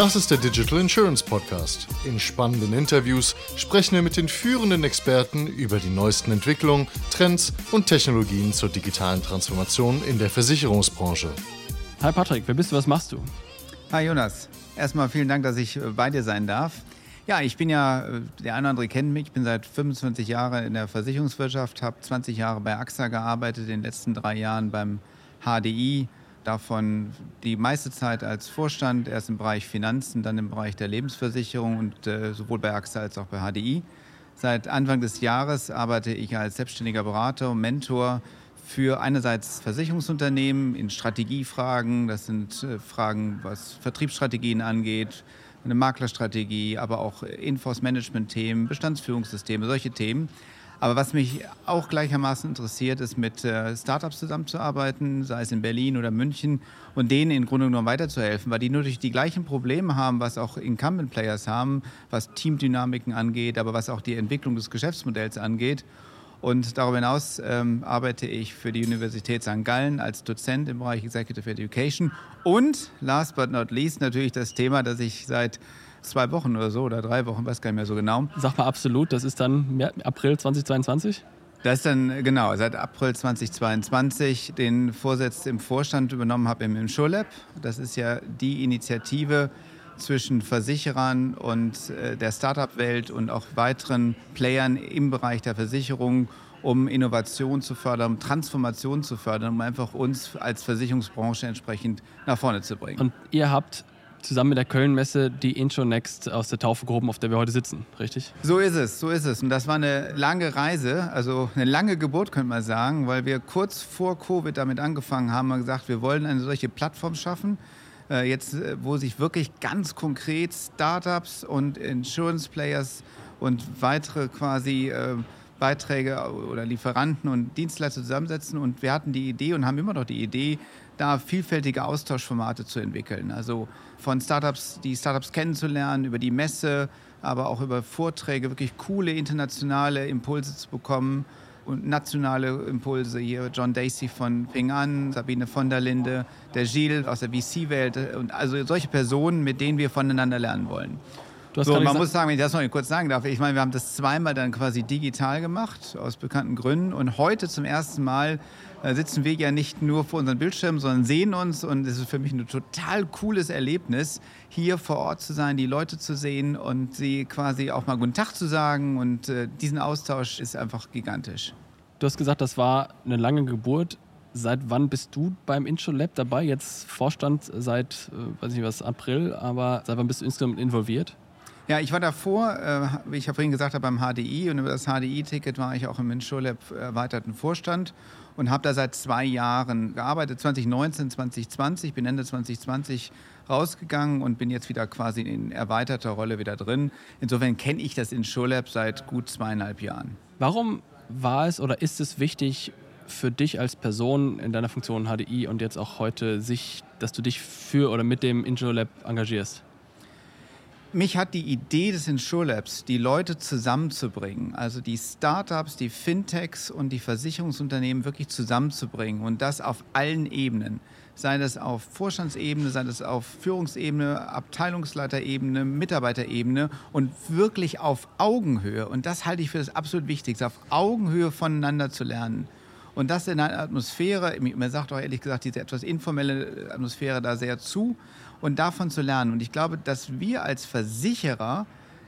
Das ist der Digital Insurance Podcast. In spannenden Interviews sprechen wir mit den führenden Experten über die neuesten Entwicklungen, Trends und Technologien zur digitalen Transformation in der Versicherungsbranche. Hi Patrick, wer bist du, was machst du? Hi Jonas, erstmal vielen Dank, dass ich äh, bei dir sein darf. Ja, ich bin ja, äh, der eine oder andere kennt mich, ich bin seit 25 Jahren in der Versicherungswirtschaft, habe 20 Jahre bei AXA gearbeitet, in den letzten drei Jahren beim HDI, davon die meiste Zeit als Vorstand, erst im Bereich Finanzen, dann im Bereich der Lebensversicherung und äh, sowohl bei AXA als auch bei HDI. Seit Anfang des Jahres arbeite ich als selbstständiger Berater und Mentor für einerseits Versicherungsunternehmen in Strategiefragen, das sind äh, Fragen, was Vertriebsstrategien angeht, eine Maklerstrategie, aber auch Inforce-Management-Themen, Bestandsführungssysteme, solche Themen. Aber was mich auch gleichermaßen interessiert, ist mit äh, Startups zusammenzuarbeiten, sei es in Berlin oder München, und denen im Grunde genommen weiterzuhelfen, weil die durch die gleichen Probleme haben, was auch Incumbent Players haben, was Teamdynamiken angeht, aber was auch die Entwicklung des Geschäftsmodells angeht. Und darüber hinaus ähm, arbeite ich für die Universität St. Gallen als Dozent im Bereich Executive Education. Und last but not least natürlich das Thema, das ich seit zwei Wochen oder so oder drei Wochen, weiß gar nicht mehr so genau. Sag mal absolut, das ist dann April 2022? Das ist dann, genau, seit April 2022 den Vorsitz im Vorstand übernommen habe im InsurLab. Das ist ja die Initiative zwischen Versicherern und äh, der Startup-Welt und auch weiteren Playern im Bereich der Versicherung, um Innovation zu fördern, Transformation zu fördern, um einfach uns als Versicherungsbranche entsprechend nach vorne zu bringen. Und ihr habt zusammen mit der Köln-Messe die Intro Next aus der Taufe gehoben, auf der wir heute sitzen, richtig? So ist es, so ist es. Und das war eine lange Reise, also eine lange Geburt, könnte man sagen, weil wir kurz vor Covid damit angefangen haben und gesagt, wir wollen eine solche Plattform schaffen, äh, jetzt, äh, wo sich wirklich ganz konkret Startups und Insurance Players und weitere quasi äh, Beiträge oder Lieferanten und Dienstleister zusammensetzen. Und wir hatten die Idee und haben immer noch die Idee, da vielfältige Austauschformate zu entwickeln. Also von Startups, die Startups kennenzulernen, über die Messe, aber auch über Vorträge, wirklich coole internationale Impulse zu bekommen und nationale Impulse. Hier John Dacey von Ping An, Sabine von der Linde, der Gilles aus der VC-Welt und also solche Personen, mit denen wir voneinander lernen wollen. So, man muss sagen, wenn ich das noch kurz sagen darf, ich meine, wir haben das zweimal dann quasi digital gemacht, aus bekannten Gründen. Und heute zum ersten Mal äh, sitzen wir ja nicht nur vor unseren Bildschirmen, sondern sehen uns. Und es ist für mich ein total cooles Erlebnis, hier vor Ort zu sein, die Leute zu sehen und sie quasi auch mal Guten Tag zu sagen. Und äh, diesen Austausch ist einfach gigantisch. Du hast gesagt, das war eine lange Geburt. Seit wann bist du beim Intro Lab dabei? Jetzt Vorstand seit, äh, weiß nicht was, April, aber seit wann bist du insgesamt involviert? Ja, ich war davor, äh, wie ich ja vorhin gesagt habe, beim HDI und über das HDI-Ticket war ich auch im InsurLab erweiterten Vorstand und habe da seit zwei Jahren gearbeitet, 2019, 2020, bin Ende 2020 rausgegangen und bin jetzt wieder quasi in erweiterter Rolle wieder drin. Insofern kenne ich das InsurLab seit gut zweieinhalb Jahren. Warum war es oder ist es wichtig für dich als Person in deiner Funktion HDI und jetzt auch heute, sich, dass du dich für oder mit dem InsurLab engagierst? Mich hat die Idee des InsurLabs, die Leute zusammenzubringen, also die Startups, die Fintechs und die Versicherungsunternehmen wirklich zusammenzubringen und das auf allen Ebenen. Sei das auf Vorstandsebene, sei das auf Führungsebene, Abteilungsleiterebene, Mitarbeiterebene und wirklich auf Augenhöhe. Und das halte ich für das absolut Wichtigste, auf Augenhöhe voneinander zu lernen. Und das in einer Atmosphäre, mir sagt auch ehrlich gesagt diese etwas informelle Atmosphäre da sehr zu und davon zu lernen. Und ich glaube, dass wir als Versicherer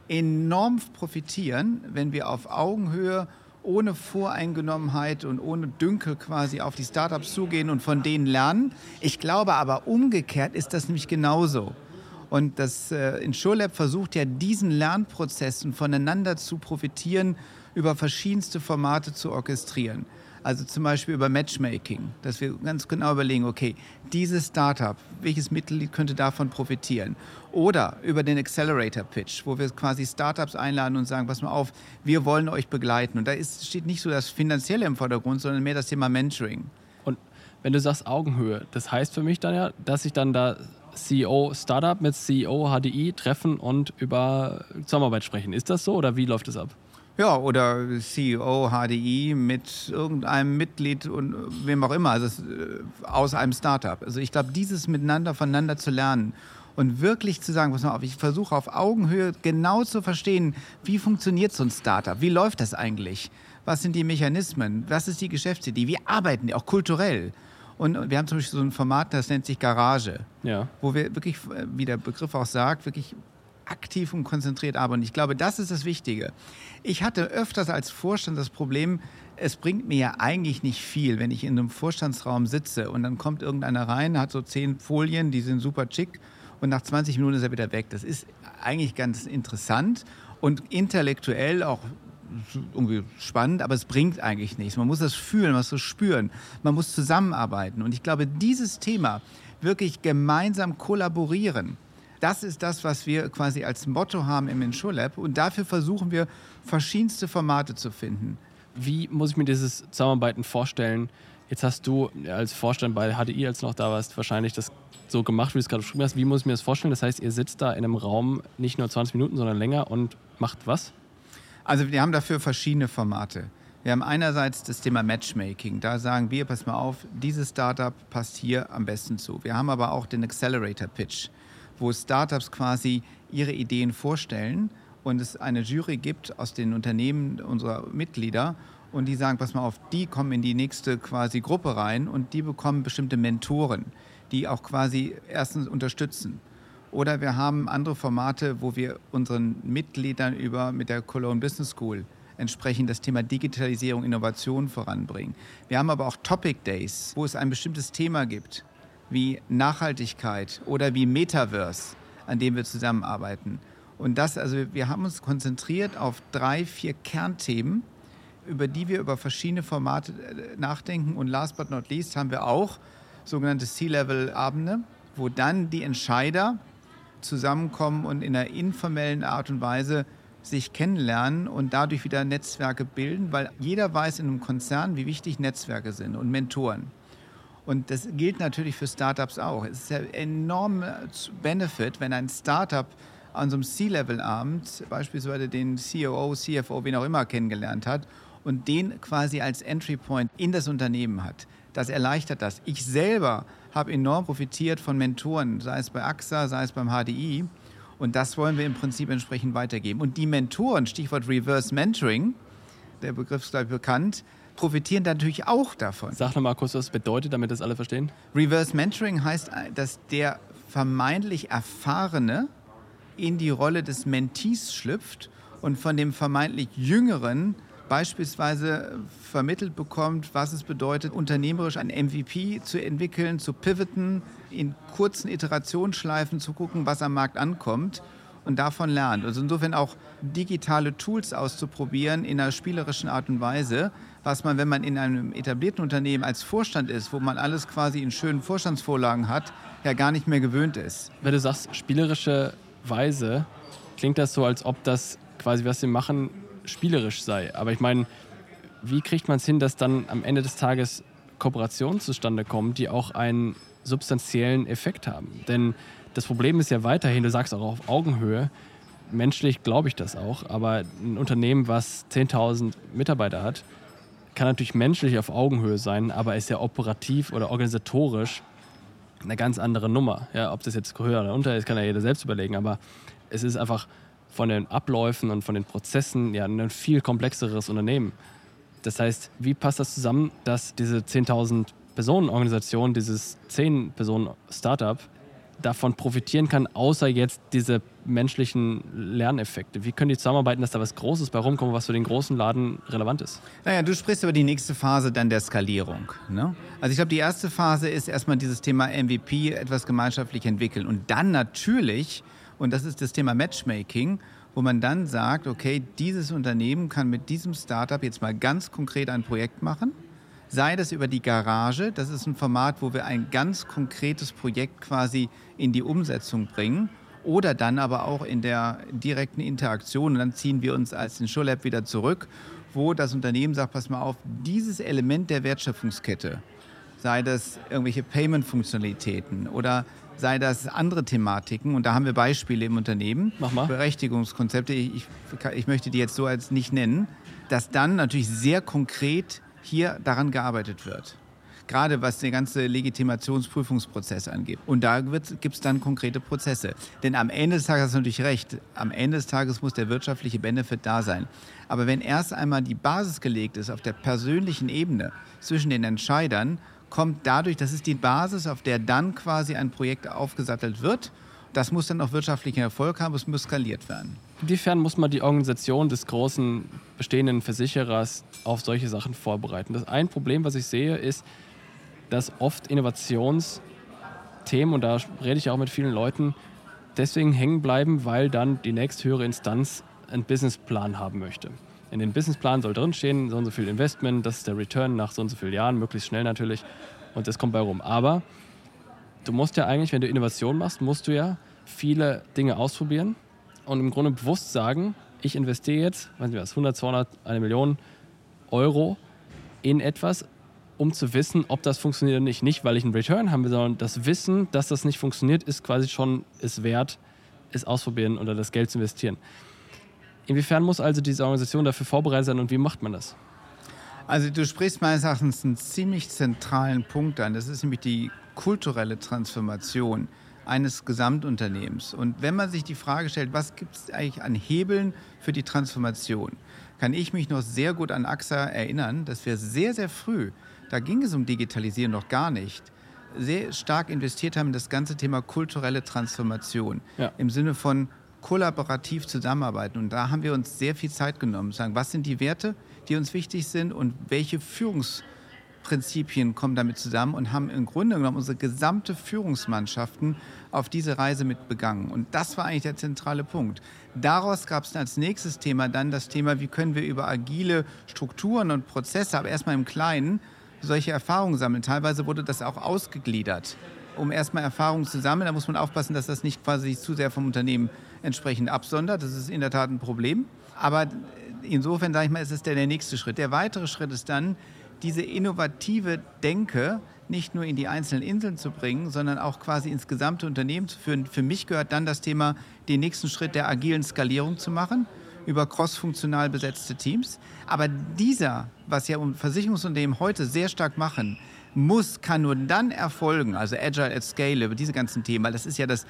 enorm profitieren, wenn wir auf Augenhöhe ohne Voreingenommenheit und ohne Dünkel quasi auf die Startups zugehen und von denen lernen. Ich glaube aber umgekehrt ist das nämlich genauso. Und das äh, InsurLab versucht ja diesen Lernprozessen voneinander zu profitieren, über verschiedenste Formate zu orchestrieren. Also zum Beispiel über Matchmaking, dass wir ganz genau überlegen, okay, dieses Startup, welches Mitglied könnte davon profitieren? Oder über den Accelerator Pitch, wo wir quasi Startups einladen und sagen, pass mal auf, wir wollen euch begleiten. Und da ist, steht nicht so das Finanzielle im Vordergrund, sondern mehr das Thema Mentoring. Und wenn du sagst Augenhöhe, das heißt für mich dann ja, dass ich dann da CEO Startup mit CEO HDI treffen und über Zusammenarbeit sprechen. Ist das so oder wie läuft das ab? Ja, oder CEO HDI mit irgendeinem Mitglied und wem auch immer, also äh, aus einem Startup. Also ich glaube, dieses miteinander voneinander zu lernen und wirklich zu sagen, pass mal auf, ich versuche auf Augenhöhe genau zu verstehen, wie funktioniert so ein Startup, wie läuft das eigentlich, was sind die Mechanismen, was ist die Geschäftsidee, wie arbeiten die auch kulturell. Und wir haben zum Beispiel so ein Format, das nennt sich Garage, Ja. wo wir wirklich, äh, wie der Begriff auch sagt, wirklich aktiv und konzentriert arbeiten. Ich glaube, das ist das Wichtige. Ich hatte öfters als Vorstand das Problem, es bringt mir ja eigentlich nicht viel, wenn ich in einem Vorstandsraum sitze und dann kommt irgendeiner rein, hat so zehn Folien, die sind super schick und nach 20 Minuten ist er wieder weg. Das ist eigentlich ganz interessant und intellektuell auch irgendwie spannend, aber es bringt eigentlich nichts. Man muss das fühlen, man muss das spüren, man muss zusammenarbeiten. Und ich glaube, dieses Thema, wirklich gemeinsam kollaborieren, das ist das, was wir quasi als Motto haben im InsurLab. Und dafür versuchen wir, verschiedenste Formate zu finden. Wie muss ich mir dieses Zusammenarbeiten vorstellen? Jetzt hast du als Vorstand bei HDI, als noch da warst, wahrscheinlich das so gemacht, wie du es gerade beschrieben hast. Wie muss ich mir das vorstellen? Das heißt, ihr sitzt da in einem Raum nicht nur 20 Minuten, sondern länger und macht was? Also wir haben dafür verschiedene Formate. Wir haben einerseits das Thema Matchmaking. Da sagen wir, pass mal auf, dieses Startup passt hier am besten zu. Wir haben aber auch den Accelerator Pitch, wo Startups quasi ihre Ideen vorstellen und es eine Jury gibt aus den Unternehmen unserer Mitglieder und die sagen, pass mal auf, die kommen in die nächste quasi Gruppe rein und die bekommen bestimmte Mentoren, die auch quasi erstens unterstützen. Oder wir haben andere Formate, wo wir unseren Mitgliedern über mit der Cologne Business School entsprechend das Thema Digitalisierung, Innovation voranbringen. Wir haben aber auch Topic Days, wo es ein bestimmtes Thema gibt, wie Nachhaltigkeit oder wie Metaverse, an dem wir zusammenarbeiten. Und das, also wir haben uns konzentriert auf drei, vier Kernthemen, über die wir über verschiedene Formate äh, nachdenken. Und last but not least haben wir auch sogenannte C-Level-Abende, wo dann die Entscheider zusammenkommen und in einer informellen Art und Weise sich kennenlernen und dadurch wieder Netzwerke bilden, weil jeder weiß in einem Konzern, wie wichtig Netzwerke sind und Mentoren. Und das gilt natürlich für Startups auch. Es ist ja enorm Benefit, wenn ein Startup an so einem C-Level-Abend beispielsweise den COO, CFO, wen auch immer kennengelernt hat und den quasi als Entry Point in das Unternehmen hat. Das erleichtert das. Ich selber habe enorm profitiert von Mentoren, sei es bei AXA, sei es beim HDI. Und das wollen wir im Prinzip entsprechend weitergeben. Und die Mentoren, Stichwort Reverse Mentoring, der Begriff ist, glaube ich, bekannt, profitieren natürlich auch davon. Sag nochmal kurz, was das bedeutet, damit das alle verstehen. Reverse Mentoring heißt, dass der vermeintlich Erfahrene in die Rolle des Mentees schlüpft und von dem vermeintlich Jüngeren beispielsweise vermittelt bekommt, was es bedeutet, unternehmerisch ein MVP zu entwickeln, zu pivoten, in kurzen Iterationsschleifen zu gucken, was am Markt ankommt und davon lernt. Also insofern auch digitale Tools auszuprobieren in einer spielerischen Art und Weise, was man, wenn man in einem etablierten Unternehmen als Vorstand ist, wo man alles quasi in schönen Vorstandsvorlagen hat, ja gar nicht mehr gewöhnt ist. Wenn du sagst, spielerische Weise, klingt das so, als ob das quasi, was sie machen, spielerisch sei. Aber ich meine, wie kriegt man es hin, dass dann am Ende des Tages Kooperationen zustande kommen, die auch einen substanziellen Effekt haben? Denn das Problem ist ja weiterhin, du sagst auch auf Augenhöhe, menschlich glaube ich das auch, aber ein Unternehmen, was 10.000 Mitarbeiter hat, kann natürlich menschlich auf Augenhöhe sein, aber ist ja operativ oder organisatorisch eine ganz andere Nummer. Ja, ob das jetzt höher oder unter ist, kann ja jeder selbst überlegen, aber es ist einfach von den Abläufen und von den Prozessen ja ein viel komplexeres Unternehmen. Das heißt, wie passt das zusammen, dass diese 10.000 Personen Organisation, dieses 10 Personen Startup davon profitieren kann, außer jetzt diese menschlichen Lerneffekte? Wie können die zusammenarbeiten, dass da was Großes bei rumkommt, was für den großen Laden relevant ist? Naja, du sprichst über die nächste Phase dann der Skalierung. Ne? Also ich glaube, die erste Phase ist erstmal dieses Thema MVP, etwas gemeinschaftlich entwickeln. Und dann natürlich, und das ist das Thema Matchmaking, wo man dann sagt, okay, dieses Unternehmen kann mit diesem Startup jetzt mal ganz konkret ein Projekt machen sei das über die Garage. Das ist ein Format, wo wir ein ganz konkretes Projekt quasi in die Umsetzung bringen. Oder dann aber auch in der direkten Interaktion. Und dann ziehen wir uns als den Showlab wieder zurück, wo das Unternehmen sagt, pass mal auf, dieses Element der Wertschöpfungskette, sei das irgendwelche Payment-Funktionalitäten oder sei das andere Thematiken. Und da haben wir Beispiele im Unternehmen. Mach mal. Berechtigungskonzepte, ich, ich möchte die jetzt so als nicht nennen, dass dann natürlich sehr konkret hier daran gearbeitet wird. gerade was den ganzen Legitimationsprüfungsprozess angeht. Und da gibt es dann konkrete Prozesse. Denn am Ende des Tages hast du natürlich recht, am Ende des Tages muss der wirtschaftliche Benefit da sein. Aber wenn erst einmal die Basis gelegt ist auf der persönlichen Ebene zwischen den Entscheidern, kommt dadurch, das ist die Basis, auf der dann quasi ein Projekt aufgesattelt wird. Das muss dann auch wirtschaftlichen Erfolg haben, es muss skaliert werden. Inwiefern muss man die Organisation des großen bestehenden Versicherers auf solche Sachen vorbereiten? Das ein Problem, was ich sehe, ist, dass oft Innovationsthemen, und da rede ich auch mit vielen Leuten, deswegen hängen bleiben, weil dann die nächsthöhere Instanz einen Businessplan haben möchte. In den Businessplan soll drinstehen, so und so viel Investment, das ist der Return nach so und so vielen Jahren, möglichst schnell natürlich. Und das kommt bei rum. Aber du musst ja eigentlich, wenn du Innovation machst, musst du ja viele Dinge ausprobieren und im Grunde bewusst sagen, ich investiere jetzt, weiß nicht was, 100, 200, eine Million Euro in etwas, um zu wissen, ob das funktioniert oder nicht. Nicht, weil ich einen Return haben will, sondern das Wissen, dass das nicht funktioniert, ist quasi schon es wert, es ausprobieren oder das Geld zu investieren. Inwiefern muss also diese Organisation dafür vorbereitet sein und wie macht man das? Also du sprichst meines Erachtens einen ziemlich zentralen Punkt an. Das ist nämlich die kulturelle Transformation eines Gesamtunternehmens. Und wenn man sich die Frage stellt, was gibt es eigentlich an Hebeln für die Transformation, kann ich mich noch sehr gut an AXA erinnern, dass wir sehr, sehr früh, da ging es um Digitalisieren noch gar nicht, sehr stark investiert haben in das ganze Thema kulturelle Transformation. Ja. Im Sinne von kollaborativ zusammenarbeiten. Und da haben wir uns sehr viel Zeit genommen, sagen, was sind die Werte, die uns wichtig sind und welche Führungsprinzipien kommen damit zusammen und haben im Grunde genommen unsere gesamte Führungsmannschaften auf diese Reise mit begangen. Und das war eigentlich der zentrale Punkt. Daraus gab es als nächstes Thema dann das Thema, wie können wir über agile Strukturen und Prozesse, aber erstmal im Kleinen, solche Erfahrungen sammeln. Teilweise wurde das auch ausgegliedert um erstmal Erfahrungen zu sammeln. Da muss man aufpassen, dass das nicht quasi zu sehr vom Unternehmen entsprechend absondert. Das ist in der Tat ein Problem. Aber insofern, sage ich mal, ist es der nächste Schritt. Der weitere Schritt ist dann, diese innovative Denke nicht nur in die einzelnen Inseln zu bringen, sondern auch quasi ins gesamte Unternehmen zu führen. Für mich gehört dann das Thema, den nächsten Schritt der agilen Skalierung zu machen über crossfunktional besetzte Teams. Aber dieser, was ja Versicherungsunternehmen heute sehr stark machen, muss, kann nur dann erfolgen, also Agile at Scale, über diese ganzen Themen, weil das ist ja das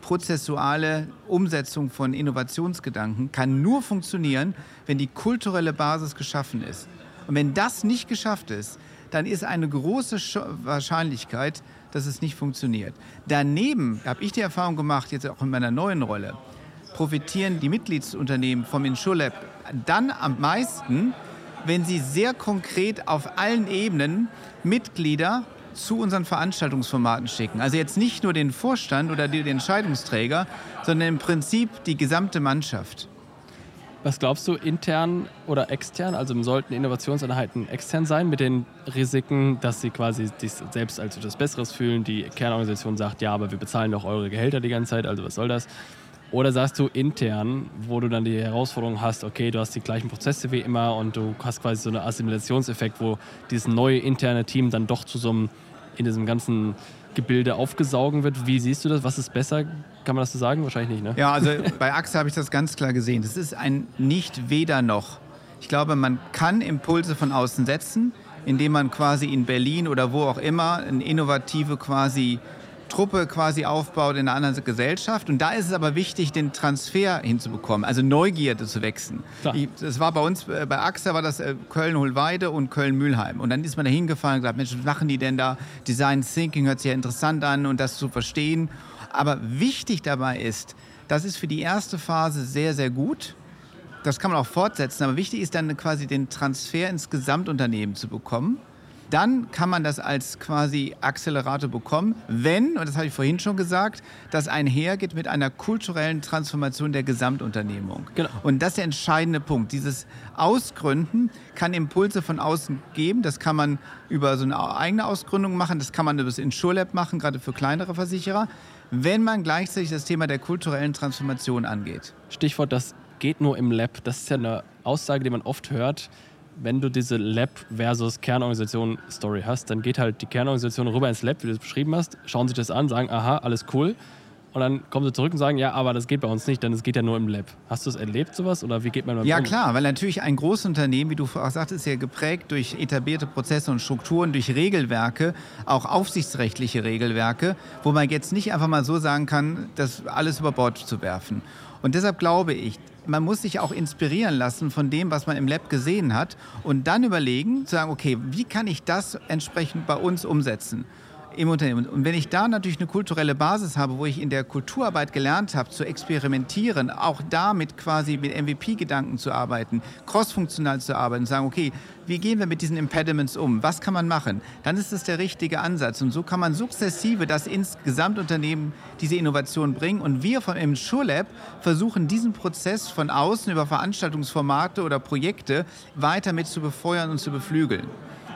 prozessuale Umsetzung von Innovationsgedanken, kann nur funktionieren, wenn die kulturelle Basis geschaffen ist. Und wenn das nicht geschafft ist, dann ist eine große Wahrscheinlichkeit, dass es nicht funktioniert. Daneben habe ich die Erfahrung gemacht, jetzt auch in meiner neuen Rolle, profitieren die Mitgliedsunternehmen vom InsurLab dann am meisten, wenn sie sehr konkret auf allen Ebenen Mitglieder zu unseren Veranstaltungsformaten schicken. Also jetzt nicht nur den Vorstand oder den Entscheidungsträger, sondern im Prinzip die gesamte Mannschaft. Was glaubst du, intern oder extern? Also sollten Innovationseinheiten extern sein mit den Risiken, dass sie quasi sich selbst als etwas Besseres fühlen? Die Kernorganisation sagt, ja, aber wir bezahlen doch eure Gehälter die ganze Zeit, also was soll das? Oder sagst du intern, wo du dann die Herausforderung hast, okay, du hast die gleichen Prozesse wie immer und du hast quasi so einen Assimilationseffekt, wo dieses neue interne Team dann doch zu so einem, in diesem ganzen Gebilde aufgesaugen wird. Wie siehst du das? Was ist besser? Kann man das so sagen? Wahrscheinlich nicht, ne? Ja, also bei AXA habe ich das ganz klar gesehen. Das ist ein nicht weder noch. Ich glaube, man kann Impulse von außen setzen, indem man quasi in Berlin oder wo auch immer eine innovative quasi Truppe quasi aufbaut in einer anderen Gesellschaft. Und da ist es aber wichtig, den Transfer hinzubekommen, also Neugierde zu wechseln. Ich, das war bei uns, äh, bei AXA war das äh, Köln-Hohlweide und Köln-Mülheim. Und dann ist man da hingefahren und gesagt, Mensch, was machen die denn da? Design Thinking hört sich ja interessant an und das zu verstehen. Aber wichtig dabei ist, das ist für die erste Phase sehr, sehr gut. Das kann man auch fortsetzen, aber wichtig ist dann quasi den Transfer ins Gesamtunternehmen zu bekommen dann kann man das als quasi Accelerator bekommen, wenn, und das habe ich vorhin schon gesagt, das einhergeht mit einer kulturellen Transformation der Gesamtunternehmung. Genau. Und das ist der entscheidende Punkt. Dieses Ausgründen kann Impulse von außen geben. Das kann man über so eine eigene Ausgründung machen, das kann man über das InsurLab machen, gerade für kleinere Versicherer, wenn man gleichzeitig das Thema der kulturellen Transformation angeht. Stichwort, das geht nur im Lab. Das ist ja eine Aussage, die man oft hört wenn du diese Lab versus Kernorganisation Story hast, dann geht halt die Kernorganisation rüber ins Lab, wie du es beschrieben hast, schauen sich das an, sagen, aha, alles cool. Und dann kommen sie zurück und sagen, ja, aber das geht bei uns nicht, denn es geht ja nur im Lab. Hast du es erlebt, sowas? Oder wie geht man damit Ja, um? klar, weil natürlich ein großes Unternehmen, wie du auch sagtest, ja geprägt durch etablierte Prozesse und Strukturen, durch Regelwerke, auch aufsichtsrechtliche Regelwerke, wo man jetzt nicht einfach mal so sagen kann, das alles über Bord zu werfen. Und deshalb glaube ich, man muss sich auch inspirieren lassen von dem, was man im Lab gesehen hat und dann überlegen, zu sagen, okay, wie kann ich das entsprechend bei uns umsetzen? Im Unternehmen. Und wenn ich da natürlich eine kulturelle Basis habe, wo ich in der Kulturarbeit gelernt habe, zu experimentieren, auch damit quasi mit MVP-Gedanken zu arbeiten, crossfunktional zu arbeiten, sagen, okay, wie gehen wir mit diesen Impediments um? Was kann man machen? Dann ist das der richtige Ansatz. Und so kann man sukzessive das ins Gesamtunternehmen diese Innovation bringen. Und wir von im SureLab versuchen, diesen Prozess von außen über Veranstaltungsformate oder Projekte weiter mit zu befeuern und zu beflügeln.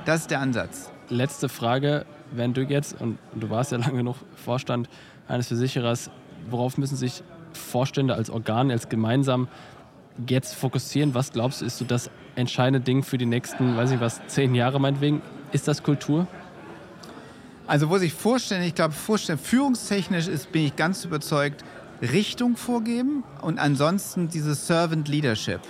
Das ist der Ansatz. Letzte Frage wenn du jetzt, und du warst ja lange genug Vorstand eines Versicherers, worauf müssen sich Vorstände als Organ, als gemeinsam jetzt fokussieren? Was glaubst du, ist so das entscheidende Ding für die nächsten, weiß ich was, zehn Jahre meinetwegen? Ist das Kultur? Also wo sich Vorstände, ich glaube, Vorstände, führungstechnisch ist, bin ich ganz überzeugt, Richtung vorgeben und ansonsten dieses Servant Leadership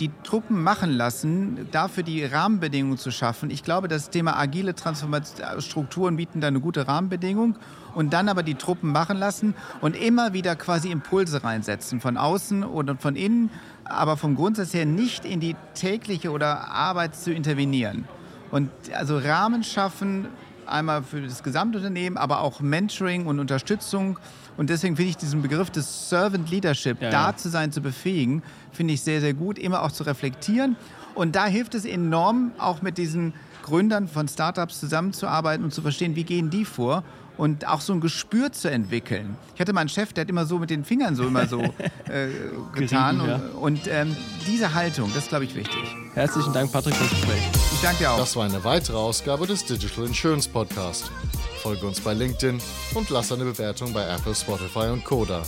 die Truppen machen lassen, dafür die Rahmenbedingungen zu schaffen. Ich glaube, das Thema agile Transformationsstrukturen bieten da eine gute Rahmenbedingung und dann aber die Truppen machen lassen und immer wieder quasi Impulse reinsetzen, von außen oder von innen, aber vom Grundsatz her nicht in die tägliche oder Arbeit zu intervenieren. Und also Rahmen schaffen, einmal für das Gesamtunternehmen, aber auch Mentoring und Unterstützung. Und deswegen finde ich diesen Begriff des Servant Leadership, ja, da ja. zu sein, zu befähigen, finde ich sehr, sehr gut, immer auch zu reflektieren. Und da hilft es enorm, auch mit diesen Gründern von Startups zusammenzuarbeiten und zu verstehen, wie gehen die vor und auch so ein Gespür zu entwickeln. Ich hatte mal einen Chef, der hat immer so mit den Fingern so immer so äh, getan. Gerieben, ja. Und, und ähm, diese Haltung, das ist, glaube ich, wichtig. Herzlichen Dank, Patrick, fürs Gespräch. Ich danke dir auch. Das war eine weitere Ausgabe des Digital Insurance Podcast. Folge uns bei LinkedIn und lass eine Bewertung bei Apple, Spotify und Koda.